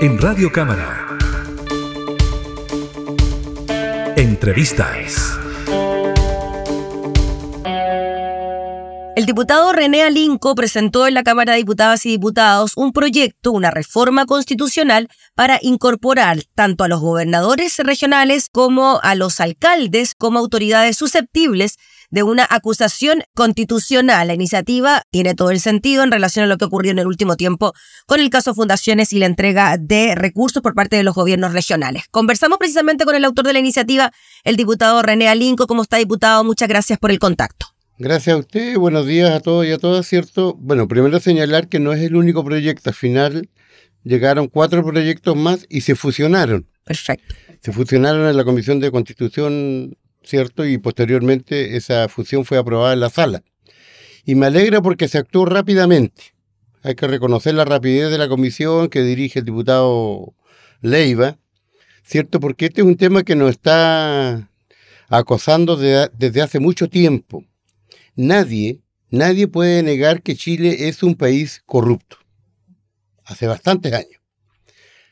en Radio Cámara. Entrevistas. El diputado René Alinco presentó en la Cámara de Diputadas y Diputados un proyecto, una reforma constitucional para incorporar tanto a los gobernadores regionales como a los alcaldes como autoridades susceptibles de una acusación constitucional. La iniciativa tiene todo el sentido en relación a lo que ocurrió en el último tiempo con el caso Fundaciones y la entrega de recursos por parte de los gobiernos regionales. Conversamos precisamente con el autor de la iniciativa, el diputado René Alinco. ¿Cómo está, diputado? Muchas gracias por el contacto. Gracias a usted, buenos días a todos y a todas, ¿cierto? Bueno, primero señalar que no es el único proyecto, al final llegaron cuatro proyectos más y se fusionaron. Perfecto. Se fusionaron en la Comisión de Constitución ¿cierto? Y posteriormente esa fusión fue aprobada en la sala. Y me alegra porque se actuó rápidamente. Hay que reconocer la rapidez de la comisión que dirige el diputado Leiva, ¿cierto? Porque este es un tema que nos está acosando desde hace mucho tiempo. Nadie, nadie puede negar que Chile es un país corrupto. Hace bastantes años.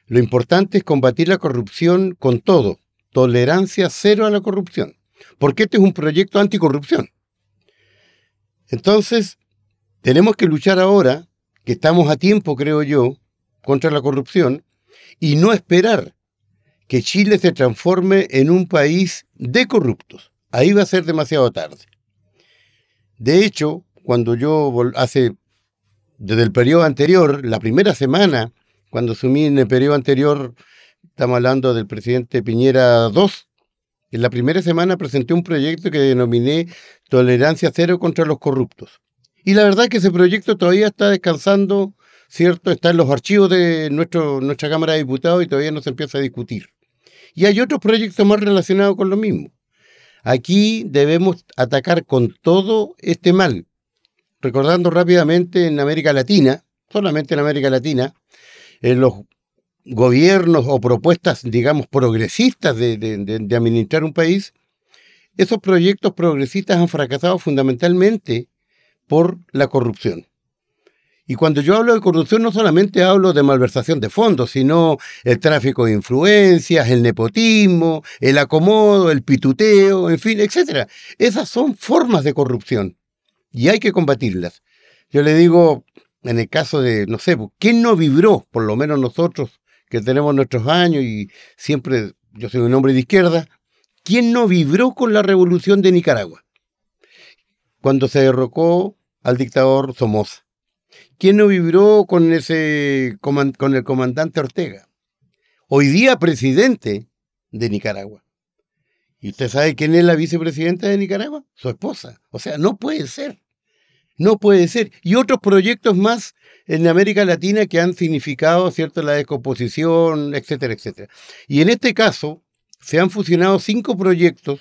Lo importante es combatir la corrupción con todo. Tolerancia cero a la corrupción porque este es un proyecto anticorrupción. Entonces, tenemos que luchar ahora, que estamos a tiempo, creo yo, contra la corrupción, y no esperar que Chile se transforme en un país de corruptos. Ahí va a ser demasiado tarde. De hecho, cuando yo hace, desde el periodo anterior, la primera semana, cuando asumí en el periodo anterior, estamos hablando del presidente Piñera II, en la primera semana presenté un proyecto que denominé Tolerancia Cero contra los Corruptos. Y la verdad es que ese proyecto todavía está descansando, ¿cierto? Está en los archivos de nuestro, nuestra Cámara de Diputados y todavía no se empieza a discutir. Y hay otros proyectos más relacionados con lo mismo. Aquí debemos atacar con todo este mal. Recordando rápidamente en América Latina, solamente en América Latina, en los gobiernos o propuestas, digamos, progresistas de, administrar un país, esos proyectos progresistas han fracasado fundamentalmente por la corrupción. Y cuando yo hablo de corrupción no solamente hablo de malversación de fondos, sino el tráfico de influencias, el nepotismo, el acomodo, el pituteo, en fin, etc. Esas son formas de corrupción y hay que combatirlas. Yo le digo, en el caso de, no sé, ¿quién no vibró, por lo menos nosotros, que tenemos nuestros años y siempre, yo soy un hombre de izquierda, ¿quién no vibró con la revolución de Nicaragua? Cuando se derrocó al dictador Somoza. ¿Quién no vibró con, ese, con el comandante Ortega? Hoy día presidente de Nicaragua. ¿Y usted sabe quién es la vicepresidenta de Nicaragua? Su esposa. O sea, no puede ser. No puede ser. Y otros proyectos más en América Latina que han significado, ¿cierto?, la descomposición, etcétera, etcétera. Y en este caso, se han fusionado cinco proyectos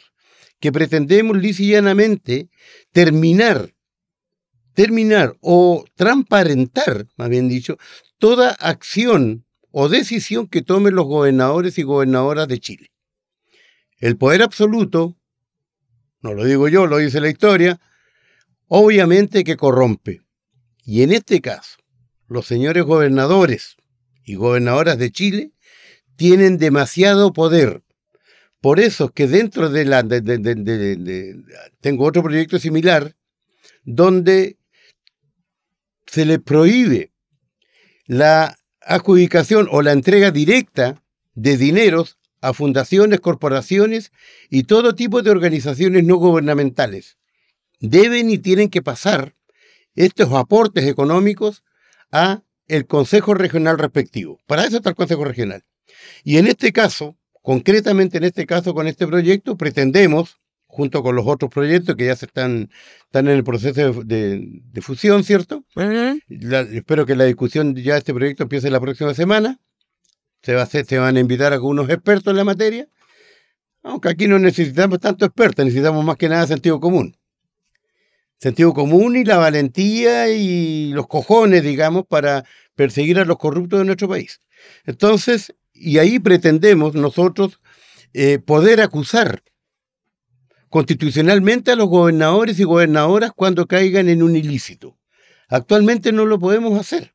que pretendemos lisianamente terminar, terminar o transparentar, más bien dicho, toda acción o decisión que tomen los gobernadores y gobernadoras de Chile. El poder absoluto, no lo digo yo, lo dice la historia, obviamente que corrompe. Y en este caso, los señores gobernadores y gobernadoras de Chile tienen demasiado poder. Por eso es que dentro de la... tengo otro proyecto similar donde se le prohíbe la adjudicación o la entrega directa de dineros a fundaciones, corporaciones y todo tipo de organizaciones no gubernamentales deben y tienen que pasar estos aportes económicos a el Consejo Regional respectivo. Para eso está el Consejo Regional. Y en este caso, concretamente en este caso con este proyecto, pretendemos, junto con los otros proyectos que ya se están, están en el proceso de, fusión, ¿cierto? espero que la discusión ya de este proyecto empiece la próxima semana. Se, va a hacer, se van a invitar a algunos expertos en la materia. Aunque aquí no necesitamos tanto expertos, necesitamos más que nada sentido común sentido común y la valentía y los cojones, digamos, para perseguir a los corruptos de nuestro país. Entonces, y ahí pretendemos nosotros eh, poder acusar constitucionalmente a los gobernadores y gobernadoras cuando caigan en un ilícito. Actualmente no lo podemos hacer.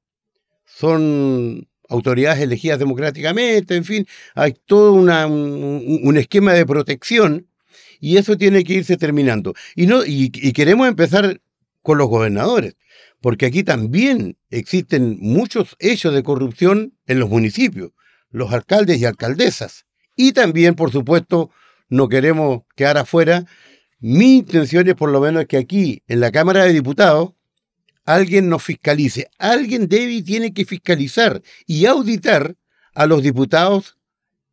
Son autoridades elegidas democráticamente, en fin, hay todo una, un, un, esquema de protección y eso tiene que irse terminando. Y, no, y, queremos empezar con los gobernadores, porque aquí también existen muchos hechos de corrupción en los municipios, los alcaldes y alcaldesas. Y también, por supuesto, no queremos quedar afuera. Mi intención es por lo menos que aquí, en la Cámara de Diputados, alguien nos fiscalice. Alguien debe y tiene que fiscalizar y auditar a los diputados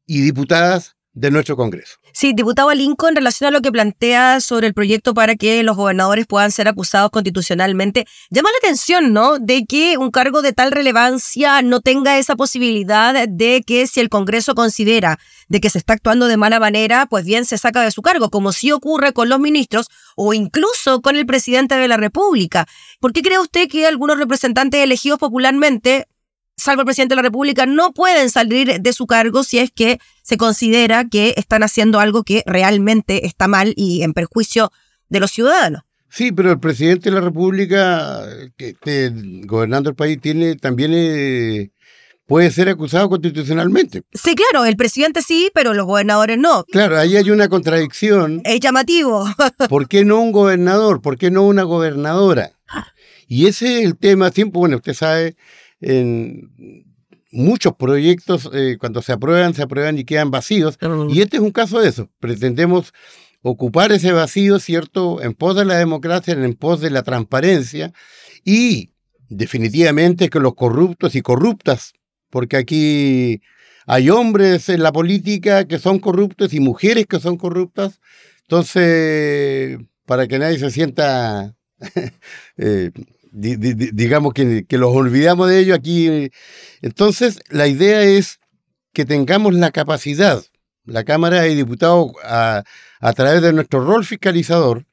y diputadas de nuestro Congreso. Sí, diputado Lincoln, en relación a lo que plantea sobre el proyecto para que los gobernadores puedan ser acusados constitucionalmente, llama la atención, ¿no? De que un cargo de tal relevancia no tenga esa posibilidad de que si el Congreso considera de que se está actuando de mala manera, pues bien se saca de su cargo, como sí ocurre con los ministros o incluso con el presidente de la República. ¿Por qué cree usted que algunos representantes elegidos popularmente salvo el presidente de la República, no pueden salir de su cargo si es que se considera que están haciendo algo que realmente está mal y en perjuicio de los ciudadanos. Sí, pero el presidente de la República, que esté gobernando el país, tiene también eh, puede ser acusado constitucionalmente. Sí, claro, el presidente sí, pero los gobernadores no. Claro, ahí hay una contradicción. Es llamativo. ¿Por qué no un gobernador? ¿Por qué no una gobernadora? Y ese es el tema, siempre, bueno, usted sabe, en muchos proyectos, eh, cuando se aprueban, se aprueban y quedan vacíos. Y este es un caso de eso. Pretendemos ocupar ese vacío, ¿cierto?, en pos de la democracia, en pos de la transparencia y definitivamente que los corruptos y corruptas, porque aquí hay hombres en la política que son corruptos y mujeres que son corruptas, entonces, para que nadie se sienta eh, digamos que, los olvidamos de ello aquí. Entonces, la idea es que tengamos la capacidad, la Cámara de Diputados, a, a través de nuestro rol fiscalizador,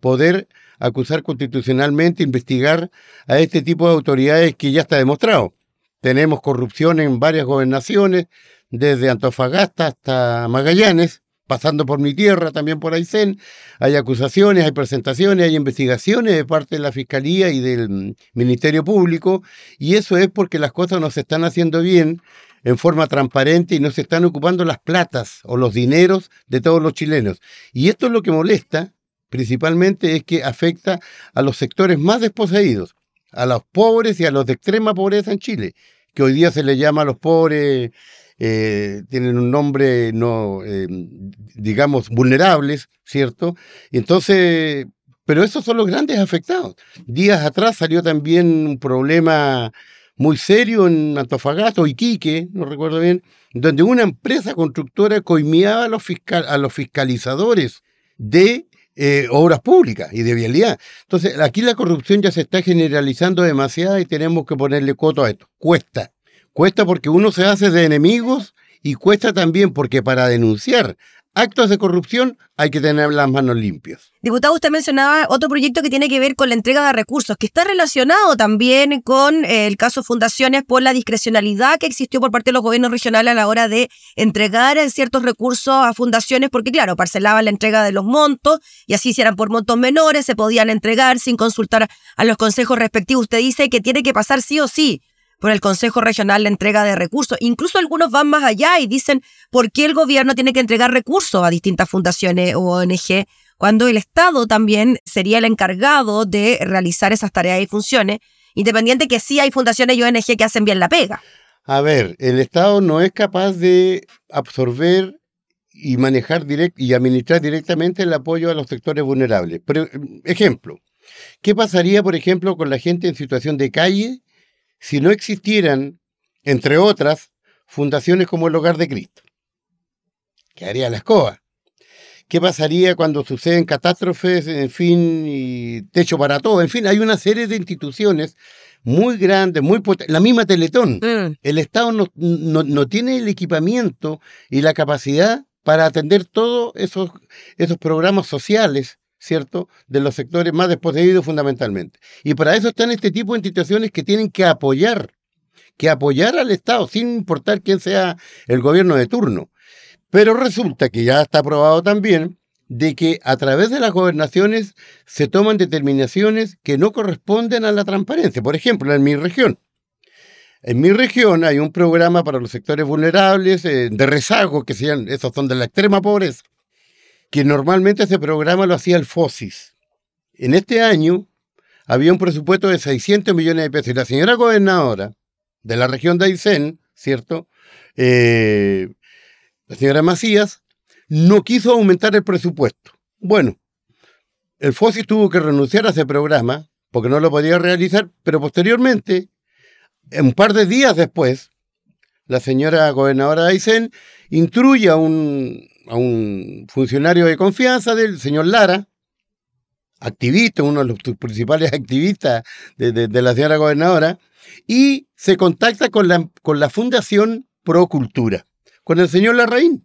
poder acusar constitucionalmente, investigar a este tipo de autoridades que ya está demostrado. Tenemos corrupción en varias gobernaciones, desde Antofagasta hasta Magallanes, pasando por mi tierra, también por Aysén, hay acusaciones, hay presentaciones, hay investigaciones de parte de la Fiscalía y del mm, Ministerio Público, y eso es porque las cosas no se están haciendo bien en forma transparente y no se están ocupando las platas o los dineros de todos los chilenos. Y esto es lo que molesta, principalmente es que afecta a los sectores más desposeídos, a los pobres y a los de extrema pobreza en Chile, que hoy día se le llama a los pobres eh, tienen un nombre, no, eh, digamos, vulnerables, ¿cierto? Entonces, pero esos son los grandes afectados. Días atrás salió también un problema muy serio en Antofagasta o Iquique, no recuerdo bien, donde una empresa constructora coimiaba a los, fiscal, a los fiscalizadores de eh, obras públicas y de vialidad. Entonces, aquí la corrupción ya se está generalizando demasiado y tenemos que ponerle coto a esto. Cuesta. Cuesta porque uno se hace de enemigos y cuesta también porque para denunciar actos de corrupción hay que tener las manos limpias. Diputado, usted mencionaba otro proyecto que tiene que ver con la entrega de recursos, que está relacionado también con eh, el caso Fundaciones por la discrecionalidad que existió por parte de los gobiernos regionales a la hora de entregar ciertos recursos a fundaciones, porque claro, parcelaban la entrega de los montos y así si eran por montos menores se podían entregar sin consultar a los consejos respectivos. Usted dice que tiene que pasar sí o sí por el Consejo Regional la entrega de recursos. Incluso algunos van más allá y dicen por qué el gobierno tiene que entregar recursos a distintas fundaciones o ONG cuando el Estado también sería el encargado de realizar esas tareas y funciones, independiente que sí hay fundaciones y ONG que hacen bien la pega. A ver, el Estado no es capaz de absorber y manejar direct y administrar directamente el apoyo a los sectores vulnerables. Pero, ejemplo, ¿qué pasaría, por ejemplo, con la gente en situación de calle si no existieran, entre otras, fundaciones como el Hogar de Cristo? ¿Qué haría la escoba? ¿Qué pasaría cuando suceden catástrofes, en fin, y techo para todo? En fin, hay una serie de instituciones muy grandes, muy potentes. La misma Teletón. Mm. El Estado no, no, tiene el equipamiento y la capacidad para atender todos esos, esos programas sociales ¿cierto?, de los sectores más desposeídos fundamentalmente. Y para eso están este tipo de instituciones que tienen que apoyar, que apoyar al Estado, sin importar quién sea el gobierno de turno. Pero resulta que ya está aprobado también de que a través de las gobernaciones se toman determinaciones que no corresponden a la transparencia. Por ejemplo, en mi región, En mi región hay un programa para los sectores vulnerables eh, de rezago, que sean, esos son de la extrema pobreza, que normalmente ese programa lo hacía el FOSIS. En este año había un presupuesto de 600 millones de pesos y la señora gobernadora de la región de Aysén, ¿cierto? Eh, la señora Macías no quiso aumentar el presupuesto. Bueno, el FOSIS tuvo que renunciar a ese programa porque no lo podía realizar, pero posteriormente, un par de días después, la señora gobernadora de Aysén instruye a un, a un funcionario de confianza del señor Lara, activista, uno de los principales activistas de, la señora gobernadora, y se contacta con la, con la Fundación Pro Cultura, con el señor Larraín.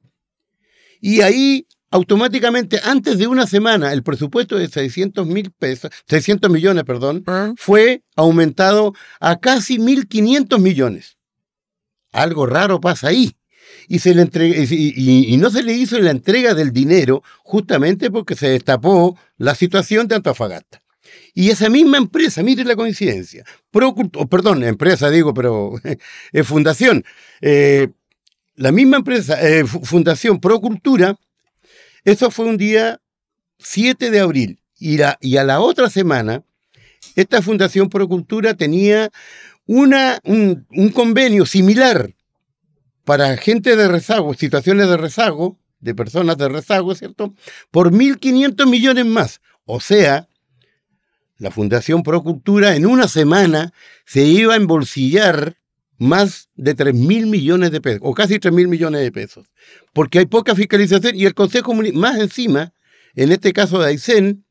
Y ahí, automáticamente, antes de una semana, el presupuesto de 600 mil pesos, 600 millones, perdón, ah. fue aumentado a casi 1.500 millones. Algo raro pasa ahí y, se le y, no se le hizo la entrega del dinero justamente porque se destapó la situación de Antofagasta. Y esa misma empresa, mire la coincidencia, perdón, empresa digo, pero fundación, eh, la misma empresa, eh, Fundación Procultura, eso fue un día 7 de abril. Y, a la otra semana, esta Fundación Procultura tenía una, un, un convenio similar para gente de rezago, situaciones de rezago, de personas de rezago, ¿cierto? Por 1.500 millones más. O sea, la Fundación Procultura en una semana se iba a embolsillar más de 3 mil millones de pesos, o casi 3 mil millones de pesos, porque hay poca fiscalización y el Consejo más encima, en este caso de Aysén,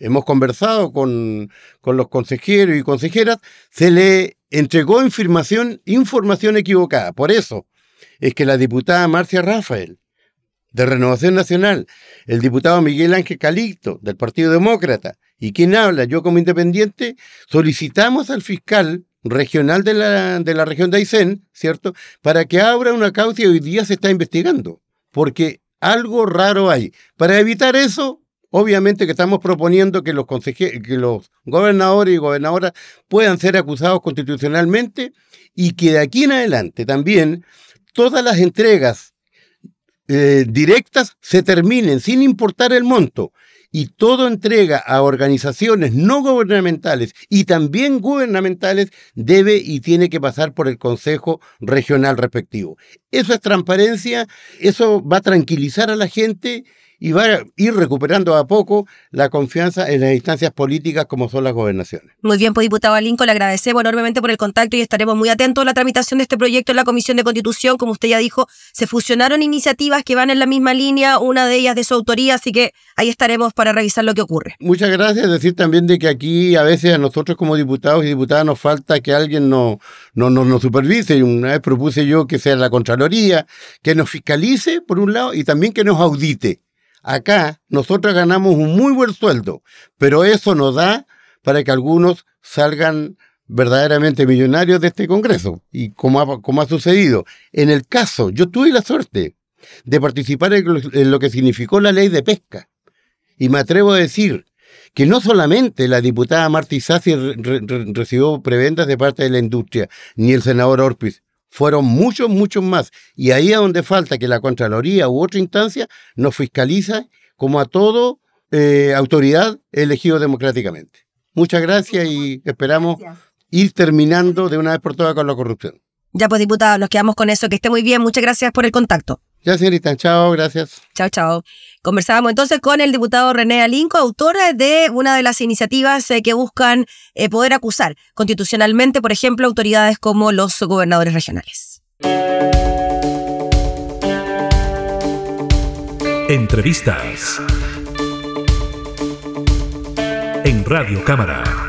hemos conversado con, con los consejeros y consejeras, se le entregó información, información equivocada. Por eso, es que la diputada Marcia Rafael, de Renovación Nacional, el diputado Miguel Ángel Calixto, del Partido Demócrata, y quien habla, yo como independiente, solicitamos al fiscal regional de la, de la región de Aysén, ¿cierto?, para que abra una causa y hoy día se está investigando, porque algo raro hay. Para evitar eso, obviamente que estamos proponiendo que los, que los gobernadores y gobernadoras puedan ser acusados constitucionalmente y que de aquí en adelante también todas las entregas eh, directas se terminen sin importar el monto y todo entrega a organizaciones no gubernamentales y también gubernamentales debe y tiene que pasar por el Consejo Regional respectivo. Eso es transparencia, eso va a tranquilizar a la gente y va a ir recuperando a poco la confianza en las instancias políticas como son las gobernaciones. Muy bien, pues diputado Alinco, le agradecemos enormemente por el contacto y estaremos muy atentos a la tramitación de este proyecto en la Comisión de Constitución. Como usted ya dijo, se fusionaron iniciativas que van en la misma línea, una de ellas de su autoría, así que ahí estaremos para revisar lo que ocurre. Muchas gracias. Decir también de que aquí a veces a nosotros como diputados y diputadas nos falta que alguien nos, no, no, nos supervise. Una vez propuse yo que sea la Contraloría, que nos fiscalice por un lado y también que nos audite Acá nosotros ganamos un muy buen sueldo, pero eso nos da para que algunos salgan verdaderamente millonarios de este Congreso. Y como ha, sucedido, en el caso, yo tuve la suerte de participar en lo que significó la ley de pesca. Y me atrevo a decir que no solamente la diputada Martí Sassi recibió prebendas de parte de la industria, ni el senador Orpiz, fueron muchos, muchos más. Y ahí es donde falta que la Contraloría u otra instancia nos fiscaliza como a todo eh, autoridad elegido democráticamente. Muchas gracias y esperamos ir terminando de una vez por todas con la corrupción. Ya pues, diputado, nos quedamos con eso. Que esté muy bien. Muchas gracias por el contacto. Ya, señorita. Chao, gracias. Chao, chao. Conversábamos entonces con el diputado René Alinco, autor de una de las iniciativas eh, que buscan eh, poder acusar constitucionalmente, por ejemplo, autoridades como los gobernadores regionales. Entrevistas en Radio Cámara.